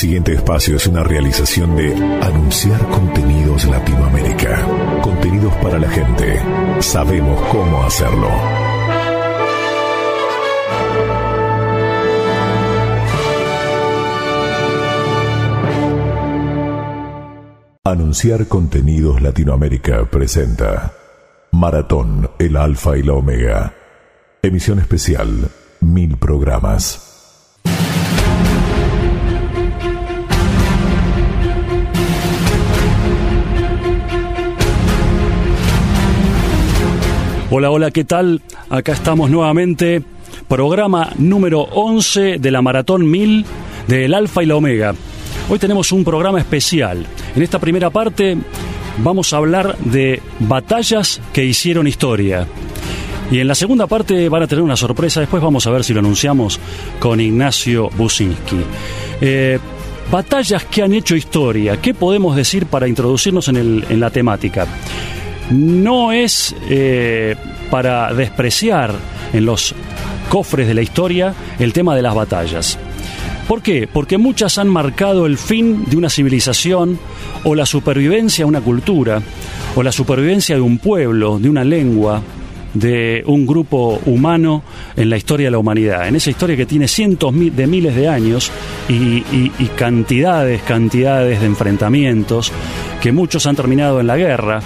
siguiente espacio es una realización de Anunciar Contenidos Latinoamérica. Contenidos para la gente. Sabemos cómo hacerlo. Anunciar Contenidos Latinoamérica presenta Maratón, el Alfa y la Omega. Emisión especial, mil programas. Hola, hola, ¿qué tal? Acá estamos nuevamente, programa número 11 de la Maratón 1000 del Alfa y la Omega. Hoy tenemos un programa especial. En esta primera parte vamos a hablar de batallas que hicieron historia. Y en la segunda parte van a tener una sorpresa, después vamos a ver si lo anunciamos con Ignacio Businski. Eh, batallas que han hecho historia, ¿qué podemos decir para introducirnos en, en la temática? No es eh, para despreciar en los cofres de la historia el tema de las batallas. ¿Por qué? Porque muchas han marcado el fin de una civilización o la supervivencia de una cultura o la supervivencia de un pueblo, de una lengua, de un grupo humano en la historia de la humanidad, en esa historia que tiene cientos de miles de años y, y, cantidades, cantidades de enfrentamientos, que muchos han terminado en la guerra,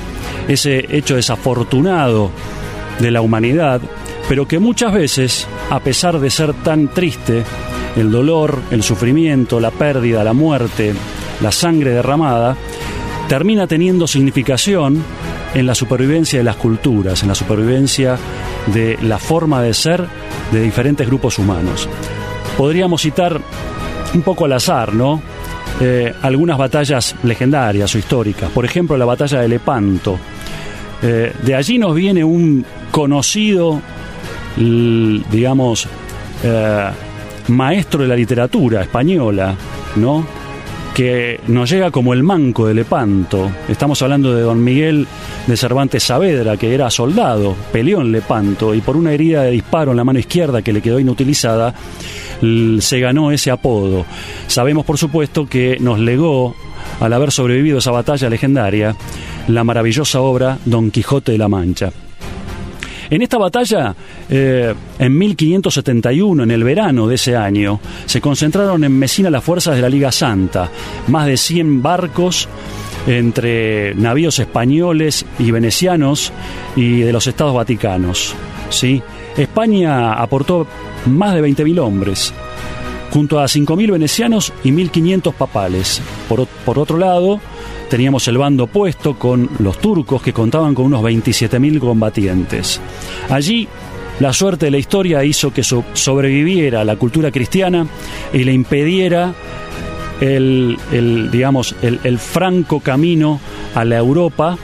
ese hecho desafortunado de la humanidad, pero que muchas veces, a pesar de ser tan triste, el dolor, el sufrimiento, la pérdida, la muerte, la sangre derramada, termina teniendo significación en la supervivencia de las culturas, en la supervivencia de la forma de ser de diferentes grupos humanos. Podríamos citar un poco al azar, ¿no? Eh, algunas batallas legendarias o históricas. Por ejemplo, la batalla de Lepanto, eh, de allí nos viene un conocido, digamos, eh, maestro de la literatura española, ¿no? que nos llega como el manco de Lepanto. Estamos hablando de don Miguel de Cervantes Saavedra, que era soldado, peleó en Lepanto y por una herida de disparo en la mano izquierda que le quedó inutilizada, se ganó ese apodo. Sabemos, por supuesto, que nos legó, al haber sobrevivido esa batalla legendaria, la maravillosa obra Don Quijote de la Mancha. En esta batalla, eh, en 1571, en el verano de ese año, se concentraron en Mesina las fuerzas de la Liga Santa, más de 100 barcos entre navíos españoles y venecianos y de los estados vaticanos. España aportó más de 20.000 hombres, junto a 5.000 venecianos y 1.500 papales. Por otro lado, teníamos el bando opuesto con los turcos que contaban con unos 27.000 combatientes. Allí la suerte de la historia hizo que sobreviviera la cultura cristiana y le impediera el, digamos, el, franco camino a la Europa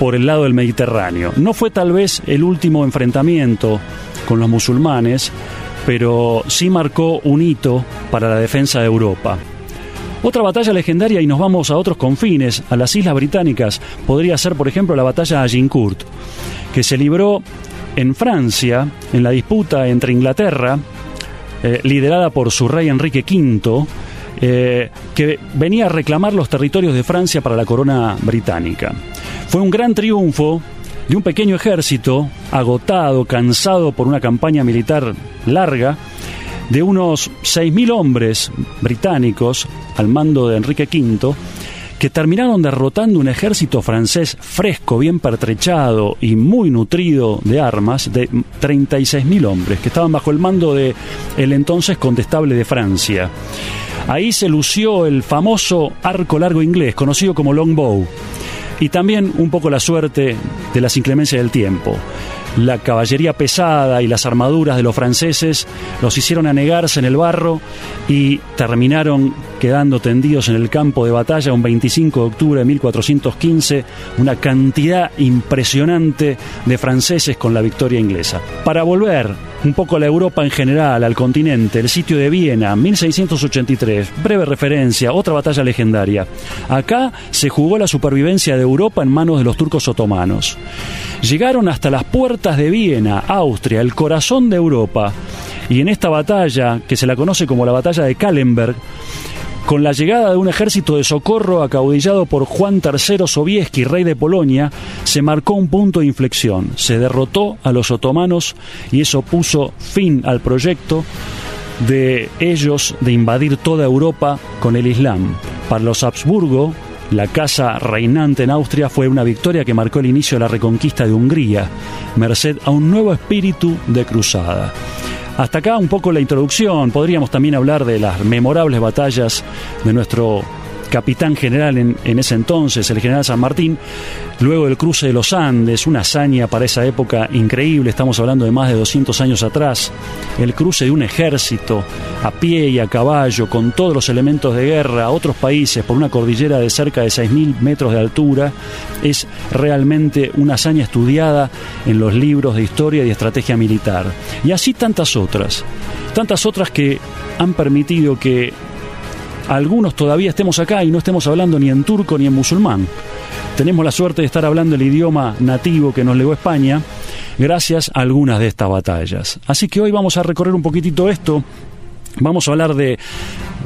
por el lado del Mediterráneo. No fue tal vez el último enfrentamiento con los musulmanes, pero sí marcó un hito para la defensa de Europa. Otra batalla legendaria y nos vamos a otros confines, a las Islas Británicas, podría ser por ejemplo la batalla de Agincourt, que se libró en Francia en la disputa entre Inglaterra, eh, liderada por su rey Enrique V, eh, que venía a reclamar los territorios de Francia para la corona británica. Fue un gran triunfo de un pequeño ejército agotado, cansado por una campaña militar larga, de unos 6.000 hombres británicos al mando de Enrique V, que terminaron derrotando un ejército francés fresco, bien pertrechado y muy nutrido de armas, de 36.000 hombres, que estaban bajo el mando de el entonces condestable de Francia. Ahí se lució el famoso arco largo inglés, conocido como longbow, y también un poco la suerte de las inclemencias del tiempo. La caballería pesada y las armaduras de los franceses los hicieron anegarse en el barro y terminaron quedando tendidos en el campo de batalla un 25 de octubre de 1415, una cantidad impresionante de franceses con la victoria inglesa. Para volver un poco a la Europa en general, al continente, el sitio de Viena, 1683, breve referencia, otra batalla legendaria. Acá se jugó la supervivencia de Europa en manos de los turcos otomanos. Llegaron hasta las puertas de Viena, Austria, el corazón de Europa, y en esta batalla, que se la conoce como la batalla de Kallenberg, Con la llegada de un ejército de socorro acaudillado por Juan III Sobieski, rey de Polonia, se marcó un punto de inflexión. Se derrotó a los otomanos y eso puso fin al proyecto de ellos de invadir toda Europa con el Islam. Para los Habsburgo, la casa reinante en Austria fue una victoria que marcó el inicio de la reconquista de Hungría, merced a un nuevo espíritu de cruzada. Hasta acá un poco la introducción. Podríamos también hablar de las memorables batallas de nuestro capitán general en, ese entonces, el general San Martín, luego del cruce de los Andes, una hazaña para esa época increíble, estamos hablando de más de 200 años atrás, el cruce de un ejército a pie y a caballo, con todos los elementos de guerra a otros países por una cordillera de cerca de 6.000 metros de altura, es realmente una hazaña estudiada en los libros de historia y estrategia militar. Y así tantas otras, tantas otras que han permitido que algunos todavía estemos acá y no estemos hablando ni en turco ni en musulmán. Tenemos la suerte de estar hablando el idioma nativo que nos legó España gracias a algunas de estas batallas. Así que hoy vamos a recorrer un poquitito esto. Vamos a hablar de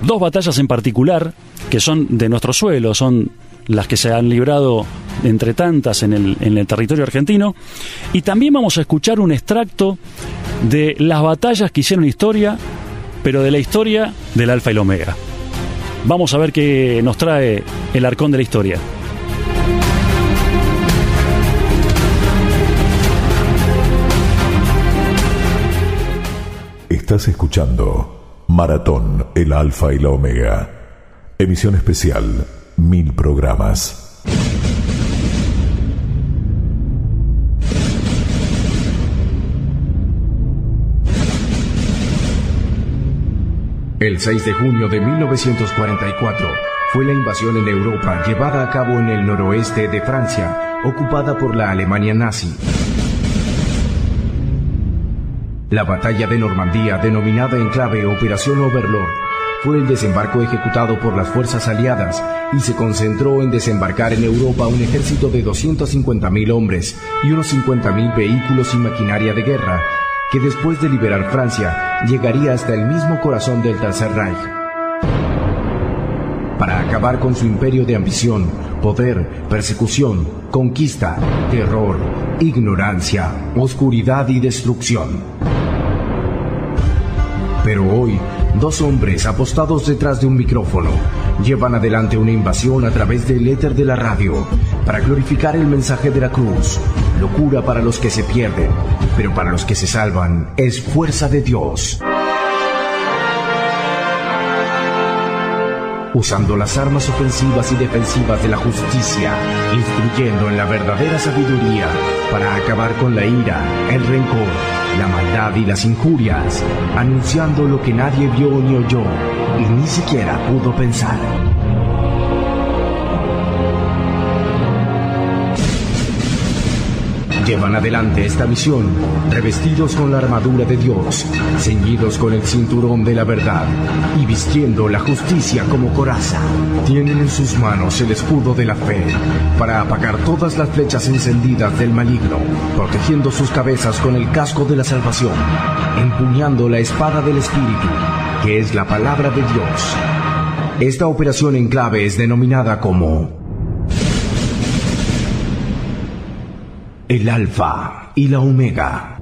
dos batallas en particular que son de nuestro suelo, son las que se han librado entre tantas en el, en el territorio argentino. Y también vamos a escuchar un extracto de las batallas que hicieron historia, pero de la historia del Alfa y el Omega. Vamos a ver qué nos trae el arcón de la historia. Estás escuchando Maratón, el Alfa y la Omega. Emisión especial, mil programas. El 6 de junio de 1944 fue la invasión en Europa llevada a cabo en el noroeste de Francia, ocupada por la Alemania nazi. La batalla de Normandía, denominada en clave Operación Overlord, fue el desembarco ejecutado por las fuerzas aliadas y se concentró en desembarcar en Europa un ejército de 250.000 hombres y unos 50.000 vehículos y maquinaria de guerra que después de liberar Francia llegaría hasta el mismo corazón del Tercer Reich. Para acabar con su imperio de ambición, poder, persecución, conquista, terror, ignorancia, oscuridad y destrucción. Pero hoy, dos hombres apostados detrás de un micrófono llevan adelante una invasión a través del éter de la radio para glorificar el mensaje de la cruz. Locura para los que se pierden, pero para los que se salvan es fuerza de Dios. usando las armas ofensivas y defensivas de la justicia, instruyendo en la verdadera sabiduría para acabar con la ira, el rencor, la maldad y las injurias, anunciando lo que nadie vio ni oyó y ni siquiera pudo pensar. Llevan adelante esta misión revestidos con la armadura de Dios, ceñidos con el cinturón de la verdad y vistiendo la justicia como coraza. Tienen en sus manos el escudo de la fe para apagar todas las flechas encendidas del maligno, protegiendo sus cabezas con el casco de la salvación, empuñando la espada del Espíritu, que es la palabra de Dios. Esta operación en clave es denominada como el alfa y la omega.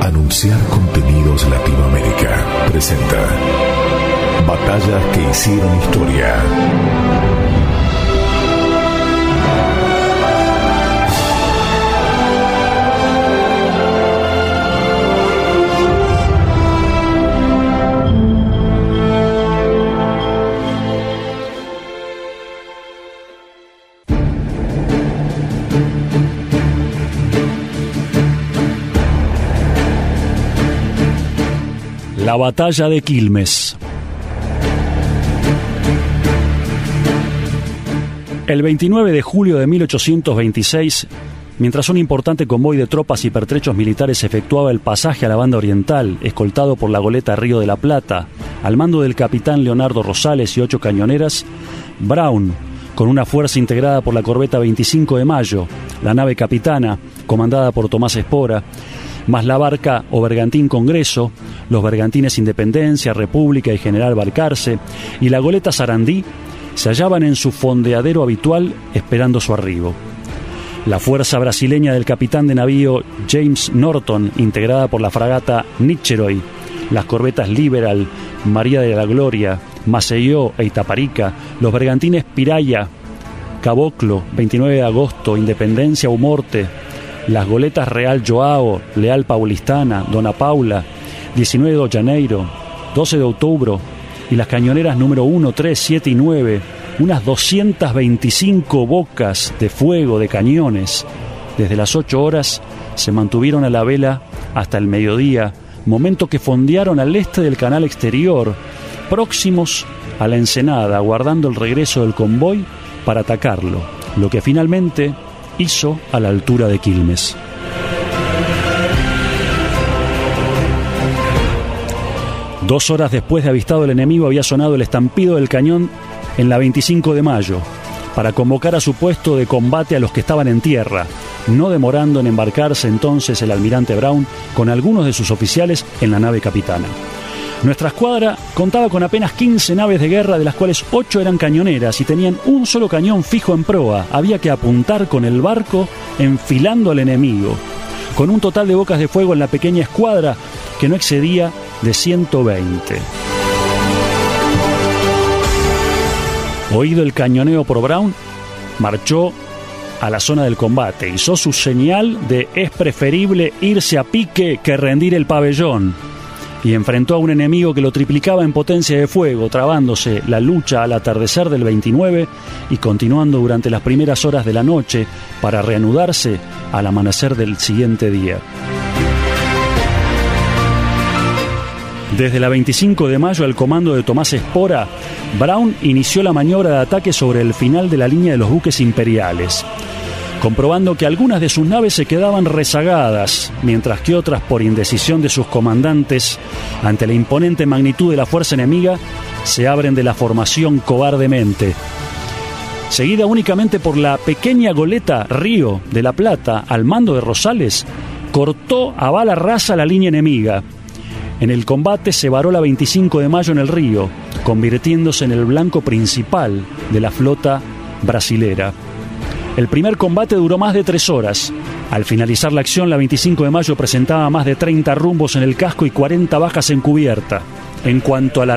Anunciar Contenidos Latinoamérica presenta Batallas que hicieron historia. La batalla de Quilmes. El 29 de julio de 1826, mientras un importante convoy de tropas y pertrechos militares efectuaba el pasaje a la banda oriental, escoltado por la goleta Río de la Plata, al mando del capitán Leonardo Rosales y ocho cañoneras, Brown, con una fuerza integrada por la corbeta 25 de Mayo, la nave capitana, comandada por Tomás Espora, más la barca o bergantín Congreso, los bergantines Independencia, República y General Barcarce, y la goleta Sarandí, se hallaban en su fondeadero habitual esperando su arribo. La fuerza brasileña del capitán de navío James Norton, integrada por la fragata Nicheroy, las corbetas Liberal, María de la Gloria, Maceió e Itaparica, los bergantines Piraya, Caboclo, 29 de agosto, Independencia o Morte, las goletas Real Joao, Leal Paulistana, Dona Paula, 19 de Janeiro, 12 de octubre, y las cañoneras número 1, 3, 7 y 9, unas 225 bocas de fuego de cañones. Desde las 8 horas se mantuvieron a la vela hasta el mediodía, momento que fondearon al este del canal exterior, próximos a la ensenada, aguardando el regreso del convoy para atacarlo, lo que finalmente hizo a la altura de Quilmes. Dos horas después de avistado el enemigo había sonado el estampido del cañón en la 25 de mayo, para convocar a su puesto de combate a los que estaban en tierra, no demorando en embarcarse entonces el almirante Brown con algunos de sus oficiales en la nave capitana. Nuestra escuadra contaba con apenas 15 naves de guerra, de las cuales 8 eran cañoneras y tenían un solo cañón fijo en proa. Había que apuntar con el barco enfilando al enemigo, con un total de bocas de fuego en la pequeña escuadra que no excedía de 120. Oído el cañoneo por Brown, marchó a la zona del combate. Hizo su señal de es preferible irse a pique que rendir el pabellón y enfrentó a un enemigo que lo triplicaba en potencia de fuego, trabándose la lucha al atardecer del 29 y continuando durante las primeras horas de la noche para reanudarse al amanecer del siguiente día. Desde la 25 de mayo al comando de Tomás Espora, Brown inició la maniobra de ataque sobre el final de la línea de los buques imperiales comprobando que algunas de sus naves se quedaban rezagadas, mientras que otras, por indecisión de sus comandantes, ante la imponente magnitud de la fuerza enemiga, se abren de la formación cobardemente. Seguida únicamente por la pequeña goleta Río de la Plata al mando de Rosales, cortó a bala rasa la línea enemiga. En el combate se varó la 25 de mayo en el río, convirtiéndose en el blanco principal de la flota brasilera. El primer combate duró más de tres horas. Al finalizar la acción, la 25 de mayo presentaba más de 30 rumbos en el casco y 40 bajas en cubierta. En cuanto a la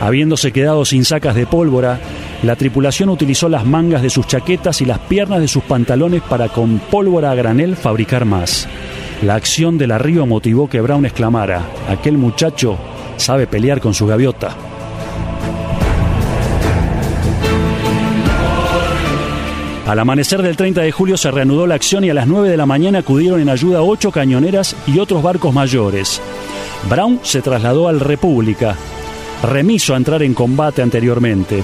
habiéndose quedado sin sacas de pólvora, la tripulación utilizó las mangas de sus chaquetas y las piernas de sus pantalones para con pólvora a granel fabricar más. La acción de la Río motivó que Brown exclamara, aquel muchacho sabe pelear con su gaviota. Al amanecer del 30 de julio se reanudó la acción y a las 9 de la mañana acudieron en ayuda ocho cañoneras y otros barcos mayores. Brown se trasladó al República, remiso a entrar en combate anteriormente.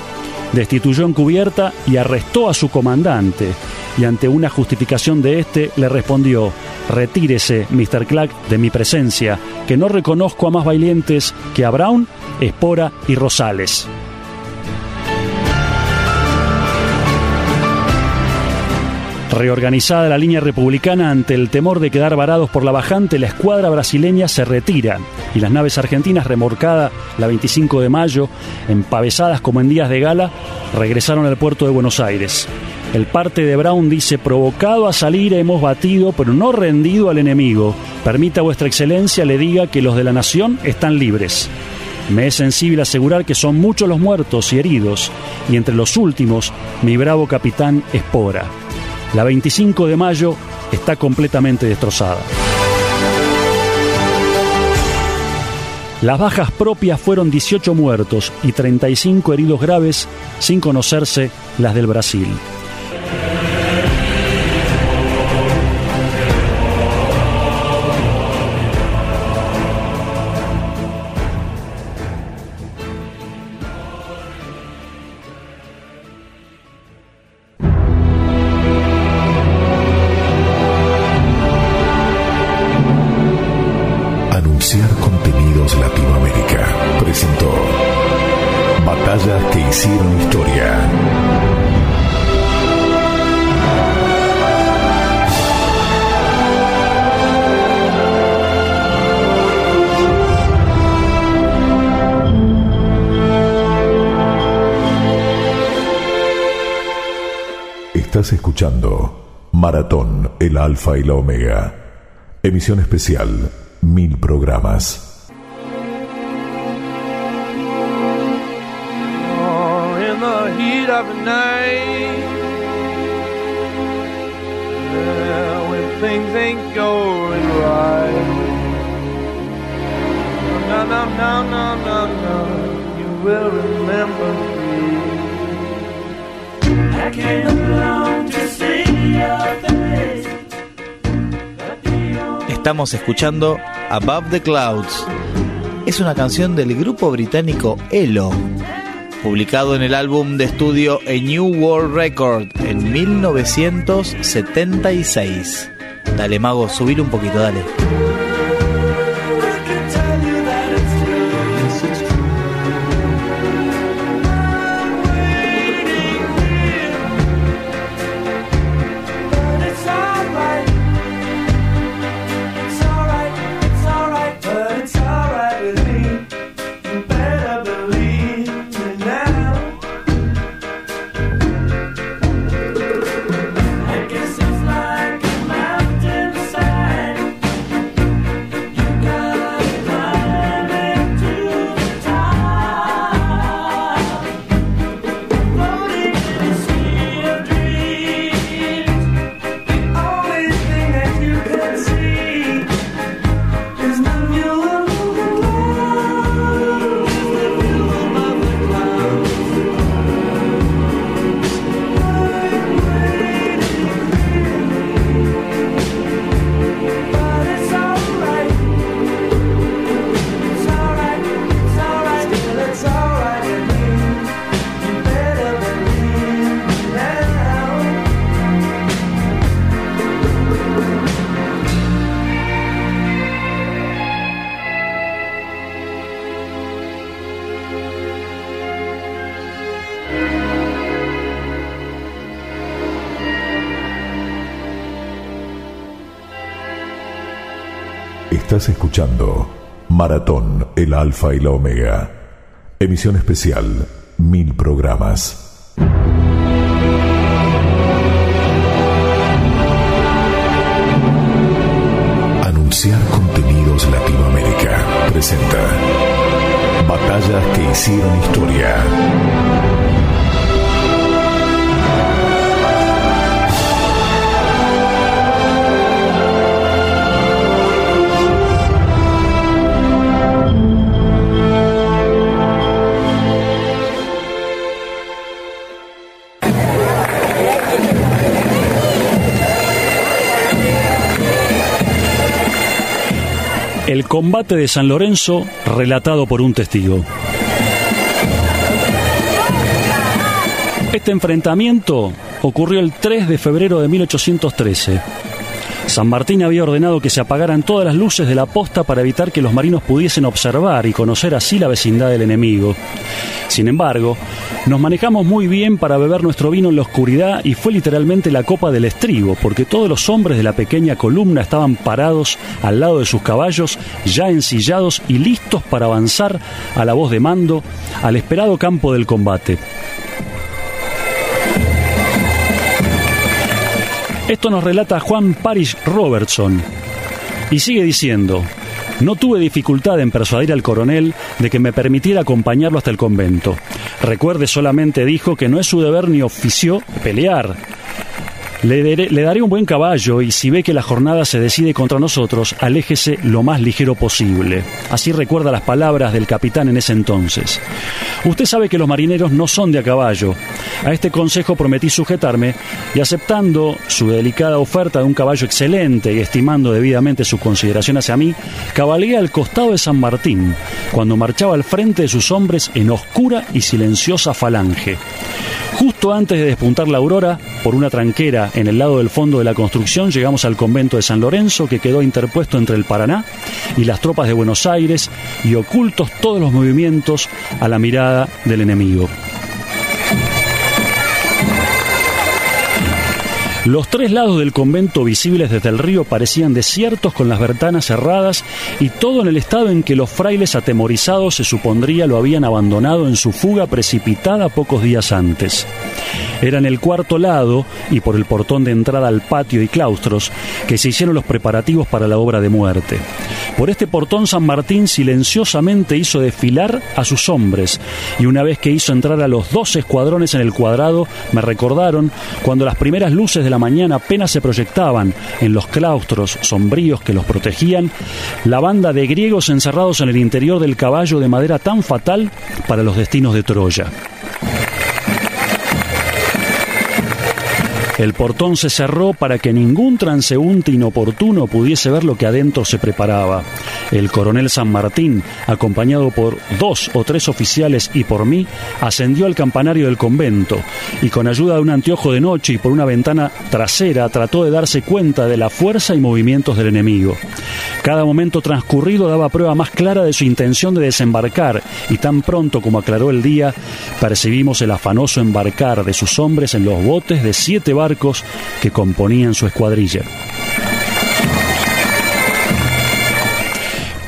Destituyó en cubierta y arrestó a su comandante. Y ante una justificación de este, le respondió: Retírese, Mr. Clark, de mi presencia, que no reconozco a más valientes que a Brown, Espora y Rosales. Reorganizada la línea republicana ante el temor de quedar varados por la bajante, la escuadra brasileña se retira y las naves argentinas remorcadas la 25 de mayo, empavesadas como en días de gala, regresaron al puerto de Buenos Aires. El parte de Brown dice, provocado a salir hemos batido, pero no rendido al enemigo. Permita vuestra excelencia le diga que los de la nación están libres. Me es sensible asegurar que son muchos los muertos y heridos, y entre los últimos, mi bravo capitán Espora. La 25 de mayo está completamente destrozada. Las bajas propias fueron 18 muertos y 35 heridos graves, sin conocerse las del Brasil. Estás escuchando Maratón, el Alfa y la Omega. Emisión especial, mil programas. Oh, in the heat of the night, yeah, when things ain't going right. No, no, no, no, no, no, you will remember me. I came along Estamos escuchando Above the Clouds. Es una canción del grupo británico Elo, publicado en el álbum de estudio A New World Record en 1976. Dale, mago, subir un poquito, dale. Estás escuchando Maratón, el Alfa y la Omega. Emisión especial, mil programas. Anunciar Contenidos Latinoamérica presenta Batallas que hicieron historia. Combate de San Lorenzo relatado por un testigo. Este enfrentamiento ocurrió el 3 de febrero de 1813. San Martín había ordenado que se apagaran todas las luces de la posta para evitar que los marinos pudiesen observar y conocer así la vecindad del enemigo. Sin embargo, nos manejamos muy bien para beber nuestro vino en la oscuridad y fue literalmente la copa del estribo, porque todos los hombres de la pequeña columna estaban parados al lado de sus caballos, ya ensillados y listos para avanzar a la voz de mando al esperado campo del combate. Esto nos relata Juan Parish Robertson y sigue diciendo, no tuve dificultad en persuadir al coronel de que me permitiera acompañarlo hasta el convento. Recuerde solamente, dijo, que no es su deber ni oficio pelear. Le, daré, un buen caballo y si ve que la jornada se decide contra nosotros, aléjese lo más ligero posible. Así recuerda las palabras del capitán en ese entonces. Usted sabe que los marineros no son de a caballo. A este consejo prometí sujetarme y aceptando su delicada oferta de un caballo excelente y estimando debidamente su consideración hacia mí, cabalgué al costado de San Martín, cuando marchaba al frente de sus hombres en oscura y silenciosa falange. Justo antes de despuntar la aurora, por una tranquera en el lado del fondo de la construcción, llegamos al convento de San Lorenzo, que quedó interpuesto entre el Paraná y las tropas de Buenos Aires, y ocultos todos los movimientos a la mirada del enemigo. Los tres lados del convento visibles desde el río parecían desiertos con las ventanas cerradas y todo en el estado en que los frailes atemorizados se supondría lo habían abandonado en su fuga precipitada pocos días antes. Era en el cuarto lado y por el portón de entrada al patio y claustros que se hicieron los preparativos para la obra de muerte. Por este portón San Martín silenciosamente hizo desfilar a sus hombres y una vez que hizo entrar a los dos escuadrones en el cuadrado, me recordaron cuando las primeras luces de la mañana apenas se proyectaban en los claustros sombríos que los protegían, la banda de griegos encerrados en el interior del caballo de madera tan fatal para los destinos de Troya. El portón se cerró para que ningún transeúnte inoportuno pudiese ver lo que adentro se preparaba. El coronel San Martín, acompañado por dos o tres oficiales y por mí, ascendió al campanario del convento y con ayuda de un anteojo de noche y por una ventana trasera trató de darse cuenta de la fuerza y movimientos del enemigo. Cada momento transcurrido daba prueba más clara de su intención de desembarcar y tan pronto como aclaró el día, percibimos el afanoso embarcar de sus hombres en los botes de siete barcos que componían su escuadrilla.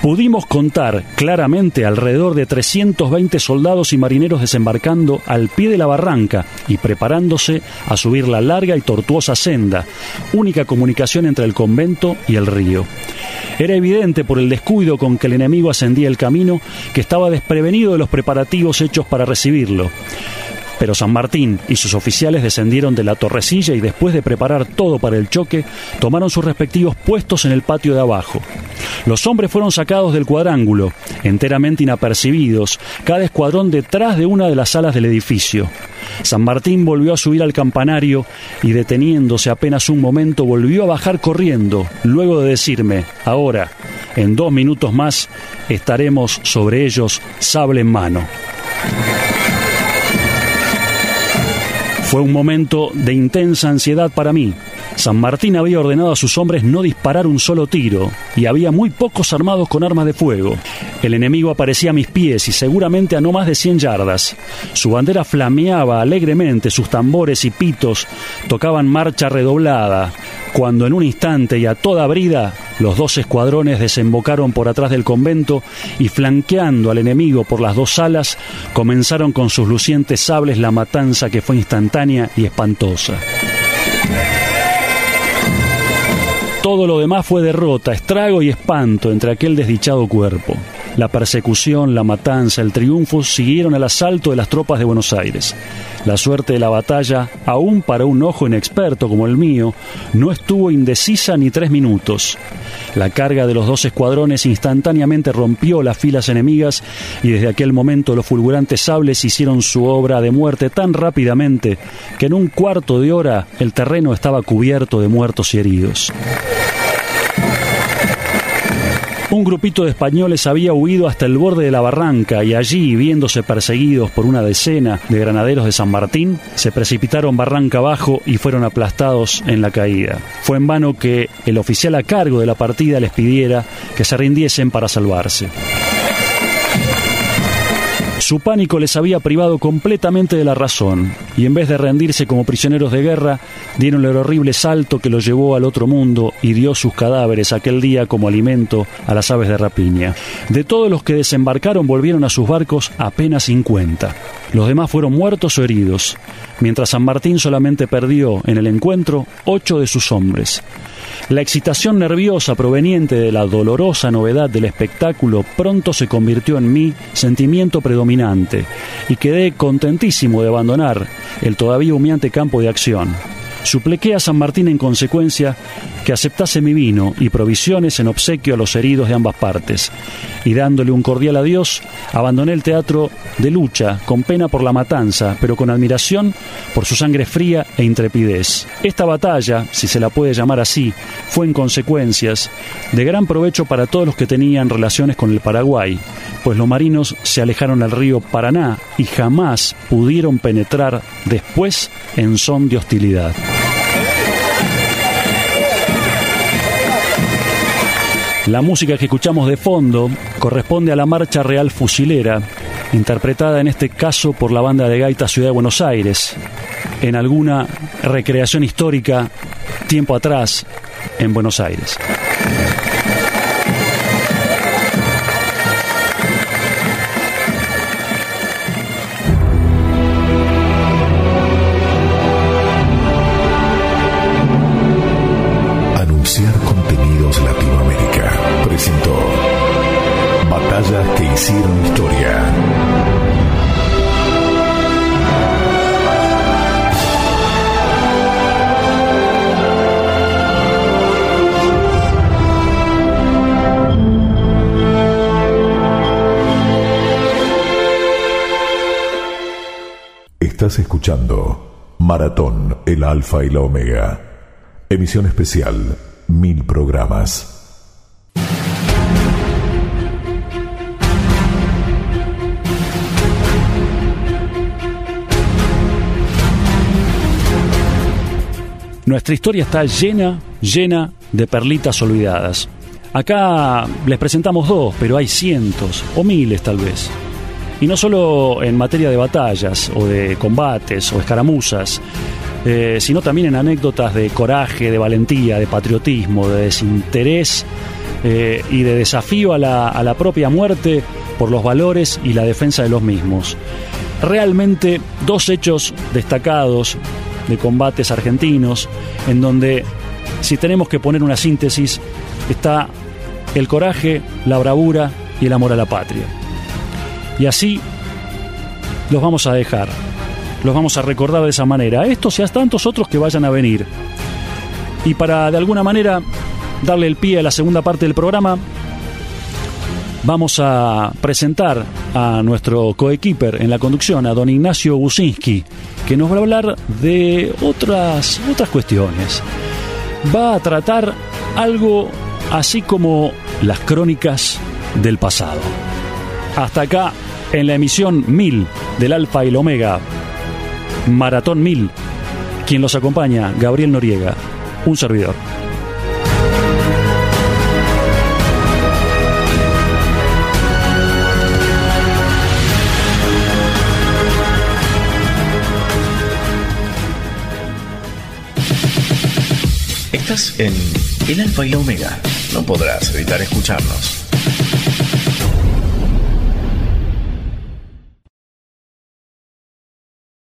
Pudimos contar claramente alrededor de 320 soldados y marineros desembarcando al pie de la barranca y preparándose a subir la larga y tortuosa senda, única comunicación entre el convento y el río. Era evidente por el descuido con que el enemigo ascendía el camino que estaba desprevenido de los preparativos hechos para recibirlo. Pero San Martín y sus oficiales descendieron de la torrecilla y después de preparar todo para el choque, tomaron sus respectivos puestos en el patio de abajo. Los hombres fueron sacados del cuadrángulo, enteramente inapercibidos, cada escuadrón detrás de una de las salas del edificio. San Martín volvió a subir al campanario y deteniéndose apenas un momento volvió a bajar corriendo, luego de decirme, ahora, en dos minutos más, estaremos sobre ellos sable en mano. Fue un momento de intensa ansiedad para mí. San Martín había ordenado a sus hombres no disparar un solo tiro, y había muy pocos armados con armas de fuego. El enemigo aparecía a mis pies y seguramente a no más de 100 yardas. Su bandera flameaba alegremente, sus tambores y pitos tocaban marcha redoblada, cuando en un instante y a toda brida los dos escuadrones desembocaron por atrás del convento y flanqueando al enemigo por las dos alas, comenzaron con sus lucientes sables la matanza que fue instantánea y espantosa. Todo lo demás fue derrota, estrago y espanto entre aquel desdichado cuerpo. La persecución, la matanza, el triunfo siguieron al asalto de las tropas de Buenos Aires. La suerte de la batalla, aún para un ojo inexperto como el mío, no estuvo indecisa ni tres minutos. La carga de los dos escuadrones instantáneamente rompió las filas enemigas y desde aquel momento los fulgurantes sables hicieron su obra de muerte tan rápidamente que en un cuarto de hora el terreno estaba cubierto de muertos y heridos. Un grupito de españoles había huido hasta el borde de la barranca y allí, viéndose perseguidos por una decena de granaderos de San Martín, se precipitaron barranca abajo y fueron aplastados en la caída. Fue en vano que el oficial a cargo de la partida les pidiera que se rindiesen para salvarse. Su pánico les había privado completamente de la razón, y en vez de rendirse como prisioneros de guerra, dieron el horrible salto que los llevó al otro mundo y dio sus cadáveres aquel día como alimento a las aves de rapiña. De todos los que desembarcaron volvieron a sus barcos apenas 50. Los demás fueron muertos o heridos, mientras San Martín solamente perdió en el encuentro ocho de sus hombres. La excitación nerviosa proveniente de la dolorosa novedad del espectáculo pronto se convirtió en mi sentimiento predominante y quedé contentísimo de abandonar el todavía humeante campo de acción. Supliqué a San Martín en consecuencia que aceptase mi vino y provisiones en obsequio a los heridos de ambas partes, y dándole un cordial adiós, abandoné el teatro de lucha, con pena por la matanza, pero con admiración por su sangre fría e intrepidez. Esta batalla, si se la puede llamar así, fue en consecuencias de gran provecho para todos los que tenían relaciones con el Paraguay, pues los marinos se alejaron al río Paraná y jamás pudieron penetrar después en son de hostilidad. La música que escuchamos de fondo corresponde a la Marcha Real Fusilera, interpretada en este caso por la banda de gaita Ciudad de Buenos Aires, en alguna recreación histórica tiempo atrás en Buenos Aires. Estás escuchando Maratón, el Alfa y la Omega. Emisión especial, mil programas. Nuestra historia está llena, llena de perlitas olvidadas. Acá les presentamos dos, pero hay cientos o miles tal vez. Y no solo en materia de batallas o de combates o escaramuzas, eh, sino también en anécdotas de coraje, de valentía, de patriotismo, de desinterés eh, y de desafío a la, a la propia muerte por los valores y la defensa de los mismos. Realmente dos hechos destacados de combates argentinos en donde, si tenemos que poner una síntesis, está el coraje, la bravura y el amor a la patria. Y así los vamos a dejar, los vamos a recordar de esa manera, estos y a tantos otros que vayan a venir. Y para de alguna manera darle el pie a la segunda parte del programa, vamos a presentar a nuestro coequiper en la conducción, a don Ignacio Businski, que nos va a hablar de otras, otras cuestiones. Va a tratar algo así como las crónicas del pasado. Hasta acá en la emisión 1000 del Alfa y el Omega, Maratón 1000, quien los acompaña, Gabriel Noriega, un servidor. Estás en El Alfa y la Omega. No podrás evitar escucharnos.